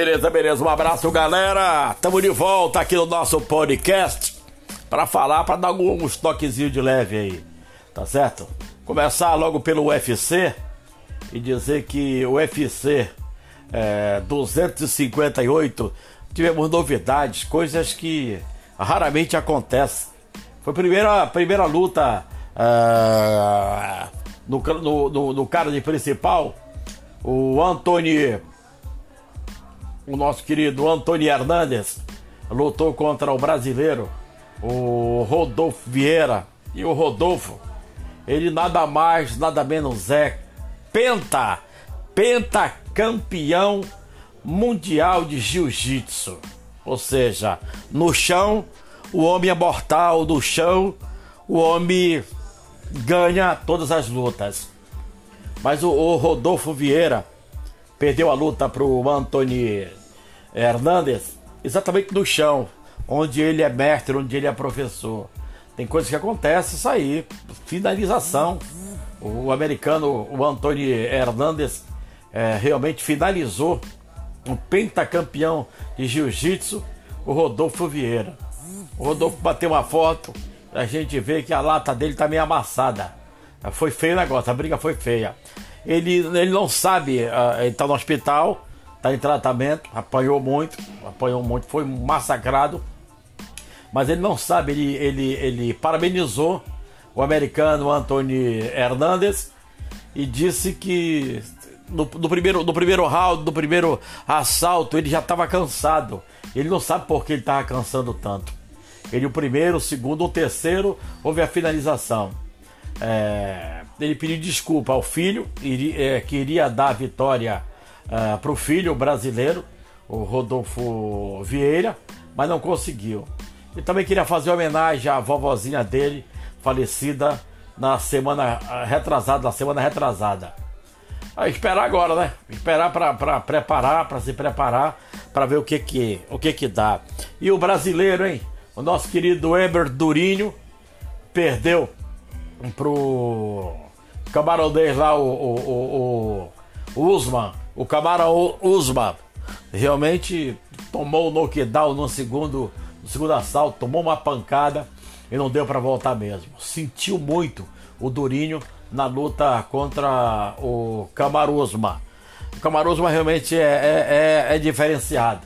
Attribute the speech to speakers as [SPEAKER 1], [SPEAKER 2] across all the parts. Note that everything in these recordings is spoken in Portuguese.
[SPEAKER 1] Beleza, beleza. Um abraço, galera. Tamo de volta aqui no nosso podcast para falar, para dar alguns toquezinhos de leve aí, tá certo? Começar logo pelo UFC e dizer que o UFC é, 258 tivemos novidades, coisas que raramente acontecem. Foi a primeira, primeira luta uh, no, no, no, no cara de principal, o Anthony, o nosso querido Anthony Hernandes, lutou contra o brasileiro, o Rodolfo Vieira. E o Rodolfo, ele nada mais, nada menos é penta, pentacampeão mundial de jiu-jitsu. Ou seja, no chão, o homem é mortal, no chão, o homem ganha todas as lutas. Mas o, o Rodolfo Vieira perdeu a luta para o Anthony Hernandes exatamente no chão, onde ele é mestre, onde ele é professor. Tem coisas que acontecem, isso aí, finalização. O americano, o Anthony Hernandes, é, realmente finalizou um pentacampeão de jiu-jitsu, o Rodolfo Vieira. O Rodolfo bateu uma foto, a gente vê que a lata dele tá meio amassada. Foi feio o negócio, a briga foi feia. Ele, ele não sabe, uh, ele tá no hospital, tá em tratamento, apanhou muito, apanhou muito, foi massacrado. Mas ele não sabe, ele, ele, ele parabenizou o americano Anthony Hernandes e disse que no, no, primeiro, no primeiro round, no primeiro assalto, ele já estava cansado. Ele não sabe por que ele estava cansando tanto. Ele, o primeiro, o segundo, o terceiro, houve a finalização. É, ele pediu desculpa ao filho, é, que iria dar a vitória é, para o filho brasileiro, o Rodolfo Vieira, mas não conseguiu. E também queria fazer homenagem à vovozinha dele, falecida na semana retrasada, na semana retrasada. A esperar agora, né? Esperar para preparar, para se preparar, para ver o que que o que que dá. E o brasileiro, hein? O nosso querido Eber Durinho perdeu pro camaronês lá, o, o, o, o Usman. O camarão Usman realmente tomou o knockdown no segundo, no segundo assalto, tomou uma pancada e não deu para voltar mesmo. Sentiu muito o Durinho na luta contra o Camaruzma. O Camaruzma realmente é, é, é, é, diferenciado.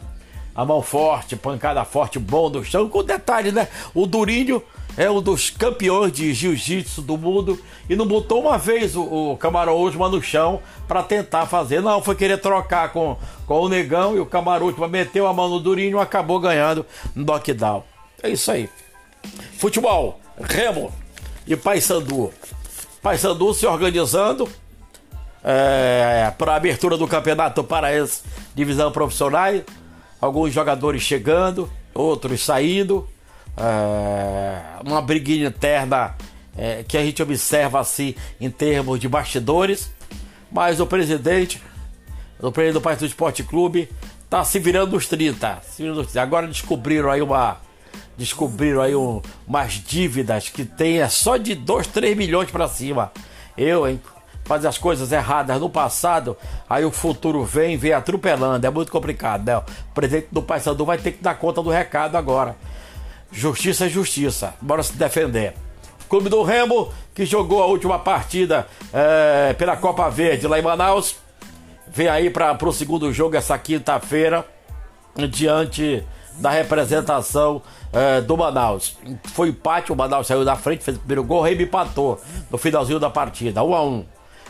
[SPEAKER 1] A mão forte, pancada forte, bom do chão. Com detalhe, né? O Durinho é um dos campeões de jiu-jitsu do mundo e não botou uma vez o, o Camaruzma no chão para tentar fazer. Não, foi querer trocar com, com o Negão e o Camaruzma meteu a mão no Durinho e acabou ganhando no knockdown. É isso aí. Futebol, Remo e Paysandu. Paysandu se organizando é, para a abertura do Campeonato Paraense Divisão Profissional. Alguns jogadores chegando, outros saindo. É, uma briguinha interna é, que a gente observa assim em termos de bastidores. Mas o presidente, o presidente do Partido Esporte Clube, tá se virando nos 30. Se virando nos 30. Agora descobriram aí uma descobriram aí um, umas dívidas que tem é só de 2, 3 milhões para cima. Eu, hein? Fazer as coisas erradas no passado, aí o futuro vem, vem atropelando. É muito complicado, né? O presidente do Paysandu vai ter que dar conta do recado agora. Justiça é justiça. Bora se defender. Clube do Remo, que jogou a última partida é, pela Copa Verde lá em Manaus. Vem aí para o segundo jogo essa quinta-feira, diante da representação é, do Manaus. Foi empate, o Manaus saiu da frente, fez o primeiro gol, o Remo empatou no finalzinho da partida, 1 um a 1 um.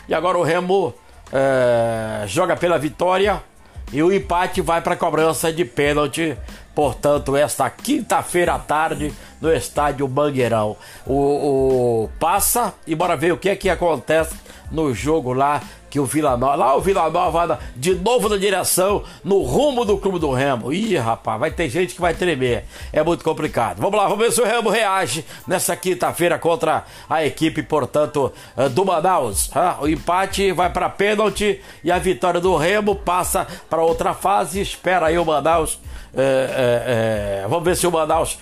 [SPEAKER 1] E agora o Remo é, joga pela vitória e o empate vai para cobrança de pênalti. Portanto, esta quinta-feira à tarde no estádio Mangueirão. O, o, passa e bora ver o que é que acontece no jogo lá que o Vila Nova, lá o Vila Nova de novo na direção, no rumo do Clube do Remo. Ih, rapaz, vai ter gente que vai tremer. É muito complicado. Vamos lá, vamos ver se o Remo reage nessa quinta-feira contra a equipe, portanto, eh, do Manaus. O empate vai para pênalti e a vitória do Remo passa para outra fase. Espera aí o Manaus. É, é, é, vamos ver se o Manaus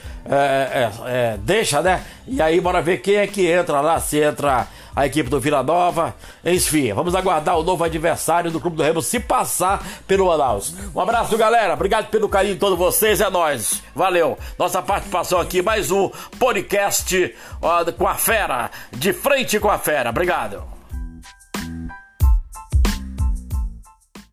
[SPEAKER 1] deixa, né? E aí, bora ver quem é que entra lá. Se entra a equipe do Vila Nova. Enfim, vamos aguardar o novo adversário do Clube do Remo se passar pelo Manaus. Um abraço, galera. Obrigado pelo carinho de todos vocês. É nóis. Valeu. Nossa participação aqui, mais um podcast ó, com a fera. De frente com a fera. Obrigado.